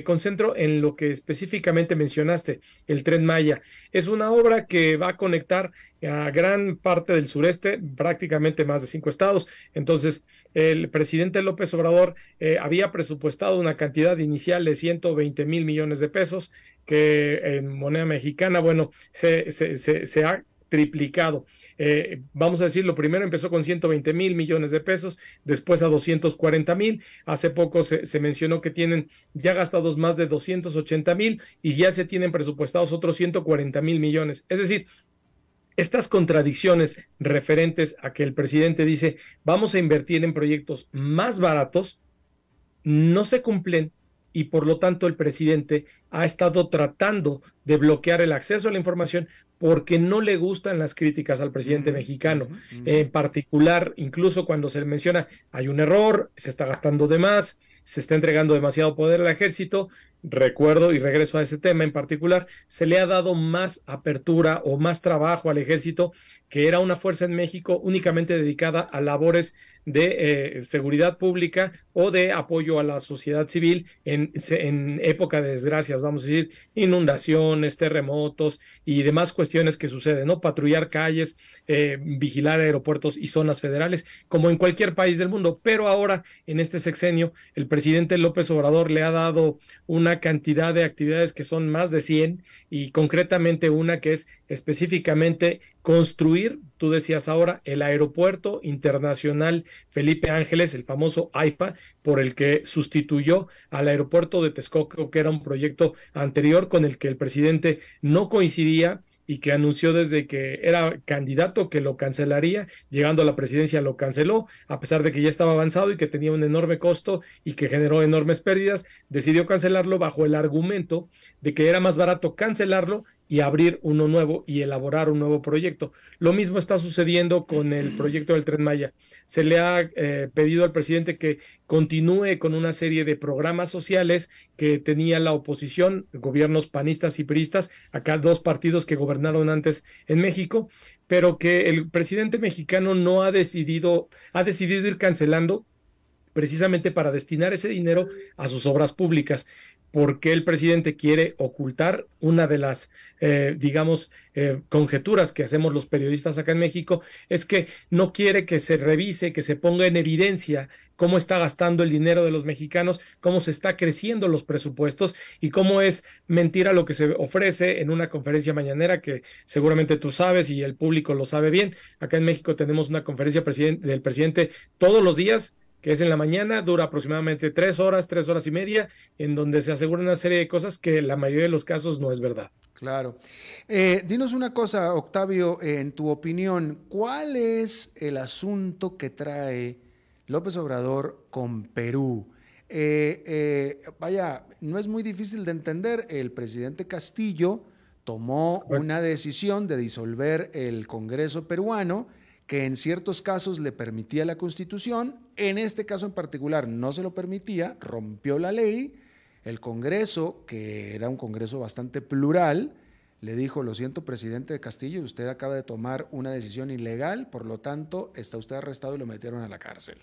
concentro en lo que específicamente mencionaste, el tren Maya. Es una obra que va a conectar a gran parte del sureste, prácticamente más de cinco estados. Entonces, el presidente López Obrador eh, había presupuestado una cantidad inicial de 120 mil millones de pesos que en moneda mexicana, bueno, se, se, ha triplicado. Eh, vamos a decir, lo primero empezó con 120 mil millones de pesos, después a 240 mil, hace poco se, se, mencionó que tienen ya gastados más de 280 mil y ya se tienen presupuestados otros 140 mil millones. Es decir, estas contradicciones referentes a que el presidente dice vamos a invertir en proyectos más baratos no se cumplen y por lo tanto el presidente ha estado tratando de bloquear el acceso a la información porque no le gustan las críticas al presidente mexicano. En particular, incluso cuando se le menciona hay un error, se está gastando de más, se está entregando demasiado poder al ejército, recuerdo y regreso a ese tema en particular, se le ha dado más apertura o más trabajo al ejército, que era una fuerza en México únicamente dedicada a labores de eh, seguridad pública o de apoyo a la sociedad civil en, en, época de desgracias, vamos a decir, inundaciones, terremotos y demás cuestiones que suceden, ¿no? Patrullar calles, eh, vigilar aeropuertos y zonas federales, como en cualquier país del mundo. Pero ahora, en este sexenio, el presidente López Obrador le ha dado una cantidad de actividades que son más de 100 y concretamente una que es específicamente construir, tú decías ahora, el aeropuerto internacional Felipe Ángeles, el famoso AIFA, por el que sustituyó al aeropuerto de Texcoco, que era un proyecto anterior con el que el presidente no coincidía y que anunció desde que era candidato que lo cancelaría, llegando a la presidencia lo canceló, a pesar de que ya estaba avanzado y que tenía un enorme costo y que generó enormes pérdidas, decidió cancelarlo bajo el argumento de que era más barato cancelarlo y abrir uno nuevo y elaborar un nuevo proyecto. Lo mismo está sucediendo con el proyecto del tren Maya. Se le ha eh, pedido al presidente que continúe con una serie de programas sociales que tenía la oposición, gobiernos panistas y priistas, acá dos partidos que gobernaron antes en México, pero que el presidente mexicano no ha decidido, ha decidido ir cancelando precisamente para destinar ese dinero a sus obras públicas por qué el presidente quiere ocultar una de las, eh, digamos, eh, conjeturas que hacemos los periodistas acá en México, es que no quiere que se revise, que se ponga en evidencia cómo está gastando el dinero de los mexicanos, cómo se está creciendo los presupuestos y cómo es mentira lo que se ofrece en una conferencia mañanera que seguramente tú sabes y el público lo sabe bien. Acá en México tenemos una conferencia del presidente todos los días que es en la mañana, dura aproximadamente tres horas, tres horas y media, en donde se asegura una serie de cosas que la mayoría de los casos no es verdad. Claro. Eh, dinos una cosa, Octavio, en tu opinión, ¿cuál es el asunto que trae López Obrador con Perú? Eh, eh, vaya, no es muy difícil de entender, el presidente Castillo tomó una decisión de disolver el Congreso peruano, que en ciertos casos le permitía la Constitución, en este caso en particular no se lo permitía, rompió la ley, el Congreso, que era un Congreso bastante plural, le dijo, lo siento, presidente de Castillo, usted acaba de tomar una decisión ilegal, por lo tanto, está usted arrestado y lo metieron a la cárcel.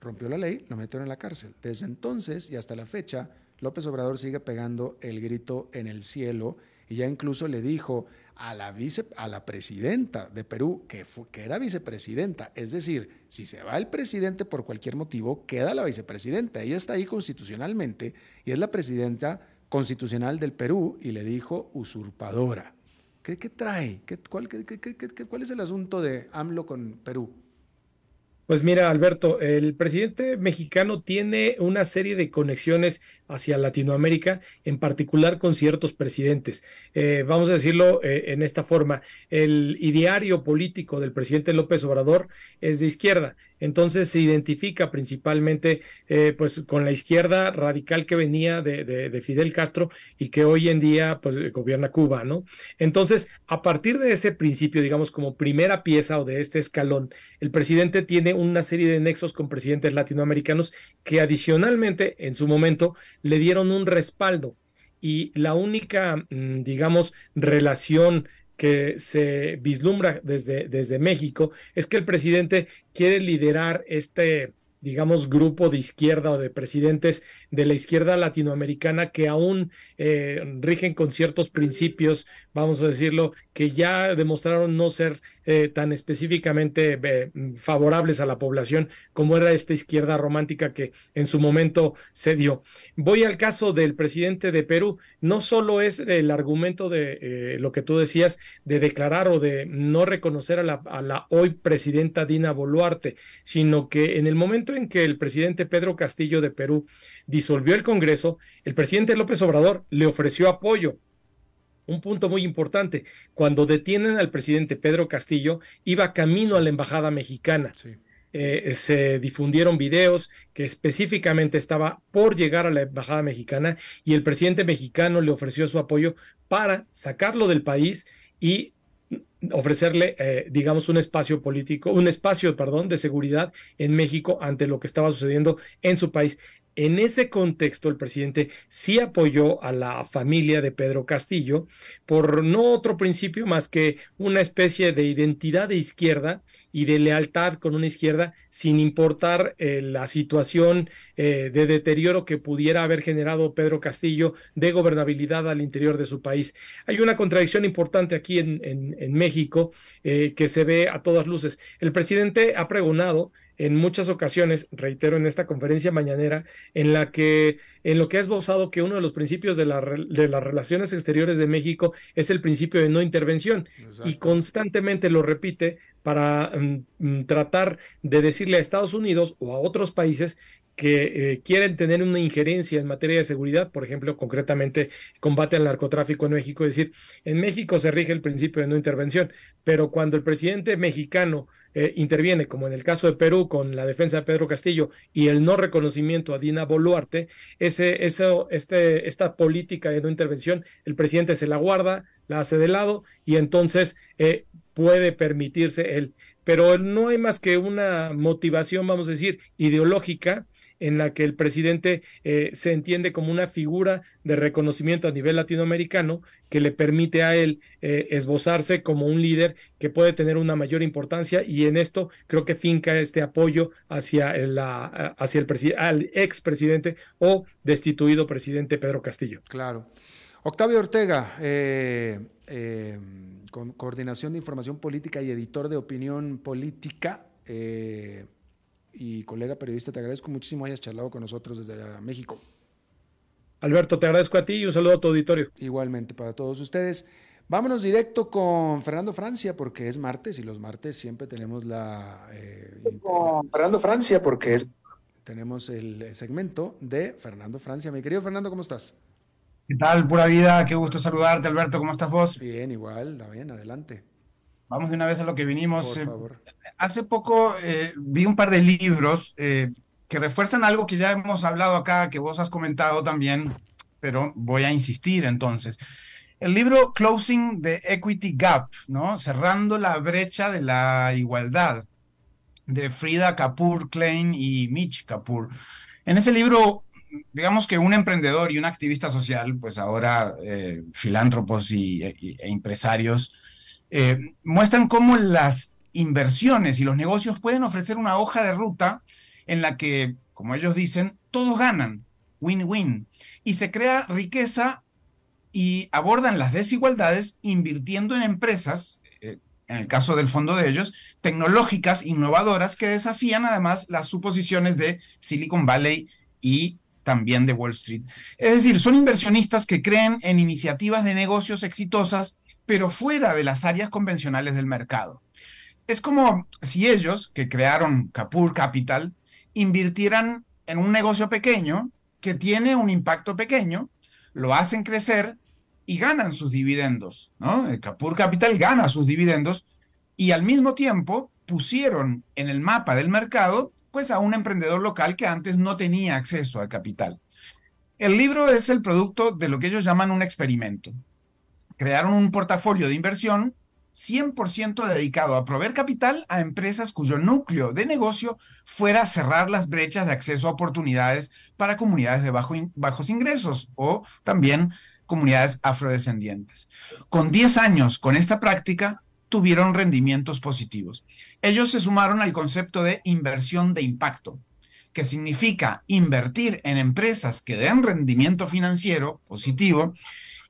Rompió la ley, lo metieron a la cárcel. Desde entonces y hasta la fecha, López Obrador sigue pegando el grito en el cielo y ya incluso le dijo a la, vice, a la presidenta de Perú, que, que era vicepresidenta. Es decir, si se va el presidente por cualquier motivo, queda la vicepresidenta. Ella está ahí constitucionalmente y es la presidenta constitucional del Perú y le dijo usurpadora. ¿Qué, trae? ¿Qué, cuál, ¿Cuál es el asunto de AMLO con Perú? Pues mira, Alberto, el presidente mexicano tiene una serie de conexiones hacia Latinoamérica, en particular con ciertos presidentes. Eh, vamos a decirlo eh, en esta forma, el ideario político del presidente López Obrador es de izquierda, entonces se identifica principalmente eh, pues con la izquierda radical que venía de, de, Fidel Castro y que hoy en día pues gobierna Cuba, ¿no? Entonces, a partir de ese principio, digamos como primera pieza o de este escalón, el presidente tiene una serie de nexos con presidentes latinoamericanos que adicionalmente en su momento le dieron un respaldo. Y la única, mm, digamos, relación que se vislumbra desde, desde México es que el presidente quiere liderar este, digamos, grupo de izquierda o de presidentes de la izquierda latinoamericana que aún eh, rigen con ciertos principios, vamos a decirlo, que ya demostraron no ser eh, tan específicamente eh, favorables a la población como era esta izquierda romántica que en su momento se dio. Voy al caso del presidente de Perú. No solo es el argumento de lo que tú decías de declarar o de no reconocer a la hoy presidenta Dina Boluarte, sino que en el momento en que el presidente Pedro Castillo de Perú disolvió el Congreso, el presidente López Obrador le ofreció apoyo. Un punto muy importante, cuando detienen al presidente Pedro Castillo, iba camino a la embajada mexicana. Eh, se difundieron videos que específicamente estaba por llegar a la embajada mexicana y el presidente mexicano le ofreció su apoyo para sacarlo del país y ofrecerle, eh, digamos, un espacio político, un espacio, perdón, de seguridad en México ante lo que estaba sucediendo en su país. En ese contexto, el presidente sí apoyó a la familia de Pedro Castillo por no otro principio más que una especie de identidad de izquierda y de lealtad con una izquierda sin importar eh, la situación eh, de deterioro que pudiera haber generado Pedro Castillo de gobernabilidad al interior de su país. Hay una contradicción importante aquí en, México eh, que se ve a todas luces. El presidente ha pregonado en muchas ocasiones, reitero en esta conferencia mañanera, en la que en lo que ha esbozado que uno de los principios de, las relaciones exteriores de México es el principio de no intervención y constantemente lo repite para mm, mm, tratar de decirle a Estados Unidos o a otros países que eh, quieren tener una injerencia en materia de seguridad, por ejemplo, concretamente combate al narcotráfico en México, es decir, en México se rige el principio de no intervención, pero cuando el presidente mexicano eh, interviene, como en el caso de Perú con la defensa de Pedro Castillo y el no reconocimiento a Dina Boluarte, ese, eso, este, esta política de no intervención, el presidente se la guarda, la hace de lado y entonces eh, puede permitirse el... Pero no hay más que una motivación, vamos a decir, ideológica en la que el presidente eh, se entiende como una figura de reconocimiento a nivel latinoamericano que le permite a él eh, esbozarse como un líder que puede tener una mayor importancia y en esto creo que finca este apoyo hacia el, hacia el al expresidente o destituido presidente Pedro Castillo. Claro. Octavio Ortega, eh, con coordinación de información política y editor de opinión política y colega periodista, te agradezco muchísimo hayas charlado con nosotros desde México. Alberto, te agradezco a ti y un saludo a tu auditorio. Igualmente para todos ustedes. Vámonos directo con Fernando Francia porque es martes y los martes siempre tenemos la... Eh, con Fernando Francia porque es... Tenemos el segmento de Fernando Francia. Mi querido Fernando, ¿cómo estás? ¿Qué tal? Pura vida, qué gusto saludarte, Alberto. ¿Cómo estás vos? Bien, igual, bien, adelante. Vamos de una vez a lo que vinimos. Por eh, hace poco eh, vi un par de libros eh, que refuerzan algo que ya hemos hablado acá, que vos has comentado también, pero voy a insistir entonces. El libro Closing the Equity Gap, ¿no? Cerrando la brecha de la igualdad, de Frida Kapoor Klein y Mitch Kapoor. En ese libro, digamos que un emprendedor y un activista social, pues ahora filántropos y, e empresarios, eh, muestran cómo las inversiones y los negocios pueden ofrecer una hoja de ruta en la que, como ellos dicen, todos ganan, win-win, y se crea riqueza y abordan las desigualdades invirtiendo en empresas, eh, en el caso del fondo de ellos, tecnológicas, innovadoras, que desafían además las suposiciones de Silicon Valley y también de Wall Street. Es decir, son inversionistas que creen en iniciativas de negocios exitosas pero fuera de las áreas convencionales del mercado. Es como si ellos, que crearon Capur Capital, invirtieran en un negocio pequeño que tiene un impacto pequeño, lo hacen crecer y ganan sus dividendos, ¿no? Capur Capital gana sus dividendos y al mismo tiempo pusieron en el mapa del mercado pues a un emprendedor local que antes no tenía acceso al capital. El libro es el producto de lo que ellos llaman un experimento crearon un portafolio de inversión 100% dedicado a proveer capital a empresas cuyo núcleo de negocio fuera cerrar las brechas de acceso a oportunidades para comunidades de bajos ingresos o también comunidades afrodescendientes. Con 10 años con esta práctica, tuvieron rendimientos positivos. Ellos se sumaron al concepto de inversión de impacto, que significa invertir en empresas que den rendimiento financiero positivo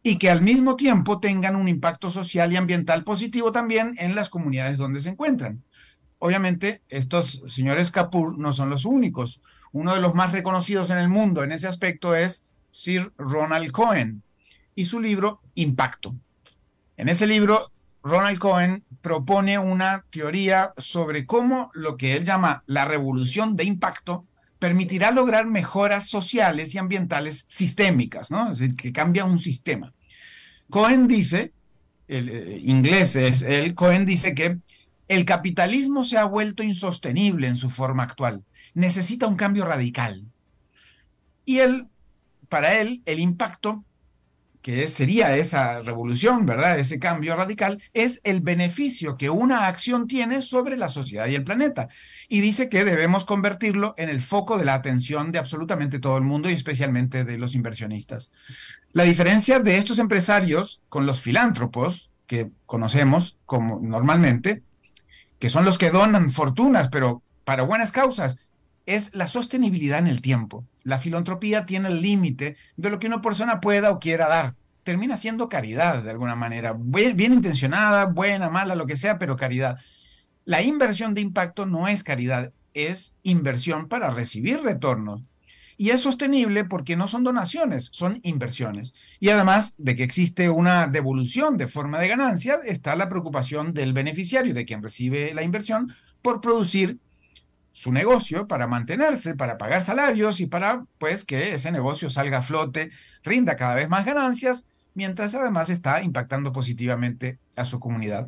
y que al mismo tiempo tengan un impacto social y ambiental positivo también en las comunidades donde se encuentran. Obviamente, estos señores Kapoor no son los únicos. Uno de los más reconocidos en el mundo en ese aspecto es Sir Ronald Cohen y su libro Impacto. En ese libro, Ronald Cohen propone una teoría sobre cómo lo que él llama la revolución de impacto permitirá lograr mejoras sociales y ambientales sistémicas, ¿no? Es decir, que cambia un sistema. Cohen dice, el eh, inglés es él, Cohen dice que el capitalismo se ha vuelto insostenible en su forma actual. Necesita un cambio radical. Y él, para él, el impacto que sería esa revolución, ¿verdad? Ese cambio radical, es el beneficio que una acción tiene sobre la sociedad y el planeta. Y dice que debemos convertirlo en el foco de la atención de absolutamente todo el mundo y especialmente de los inversionistas. La diferencia de estos empresarios con los filántropos que conocemos como normalmente, que son los que donan fortunas, pero para buenas causas, es la sostenibilidad en el tiempo. La filantropía tiene el límite de lo que una persona pueda o quiera dar. Termina siendo caridad de alguna manera, bien, intencionada, buena, mala, lo que sea, pero caridad. La inversión de impacto no es caridad, es inversión para recibir retornos. Y es sostenible porque no son donaciones, son inversiones. Y además de que existe una devolución de forma de ganancia, está la preocupación del beneficiario, de quien recibe la inversión, por producir su negocio para mantenerse, para pagar salarios y para pues que ese negocio salga a flote, rinda cada vez más ganancias, mientras además está impactando positivamente a su comunidad.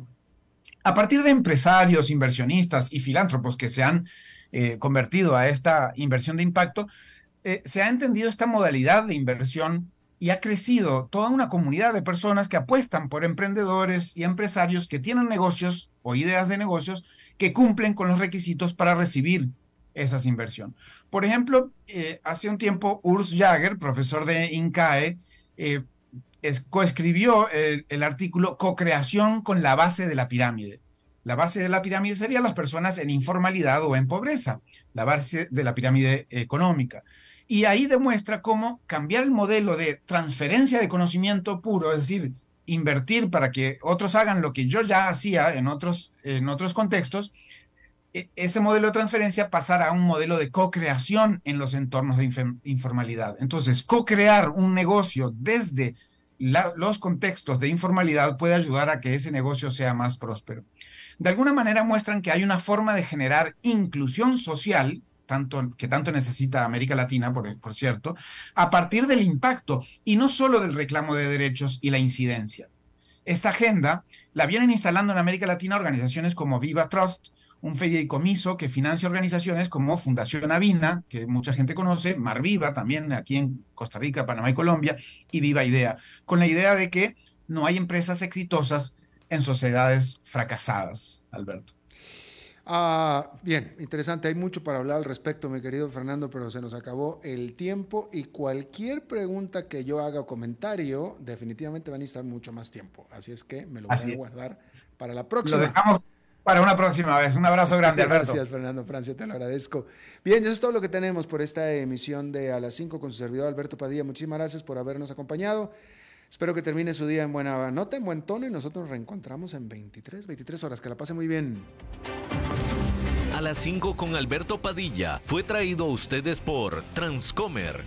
A partir de empresarios, inversionistas y filántropos que se han eh, convertido a esta inversión de impacto, eh, se ha entendido esta modalidad de inversión y ha crecido toda una comunidad de personas que apuestan por emprendedores y empresarios que tienen negocios o ideas de negocios que cumplen con los requisitos para recibir esas inversiones. Por ejemplo, eh, hace un tiempo Urs Jager, profesor de INCAE, eh, coescribió el, el artículo Co-creación con la base de la pirámide. La base de la pirámide serían las personas en informalidad o en pobreza, la base de la pirámide económica. Y ahí demuestra cómo cambiar el modelo de transferencia de conocimiento puro, es decir, invertir para que otros hagan lo que yo ya hacía en otros, en otros contextos, e, ese modelo de transferencia pasará a un modelo de co-creación en los entornos de informalidad. Entonces, co-crear un negocio desde los contextos de informalidad puede ayudar a que ese negocio sea más próspero. De alguna manera muestran que hay una forma de generar inclusión social que tanto necesita América Latina, por, por cierto, a partir del impacto y no solo del reclamo de derechos y la incidencia. Esta agenda la vienen instalando en América Latina organizaciones como Viva Trust, un fideicomiso que financia organizaciones como Fundación Avina, que mucha gente conoce, Mar Viva también aquí en Costa Rica, Panamá y Colombia, y Viva Idea, con la idea de que no hay empresas exitosas en sociedades fracasadas, Alberto. Ah, bien, interesante. Hay mucho para hablar al respecto, mi querido Fernando, pero se nos acabó el tiempo y cualquier pregunta que yo haga o comentario, definitivamente va a necesitar mucho más tiempo. Así es que me lo voy a guardar para la próxima. Lo dejamos para una próxima vez. Un abrazo grande, Alberto. Gracias, Fernando Francia, te lo agradezco. Bien, eso es todo lo que tenemos por esta emisión de A las 5 con su servidor Alberto Padilla. Muchísimas gracias por habernos acompañado. Espero que termine su día en buena nota, en buen tono y nosotros nos reencontramos en 23, 23 horas. Que la pase muy bien. A las 5 con Alberto Padilla fue traído a ustedes por Transcomer.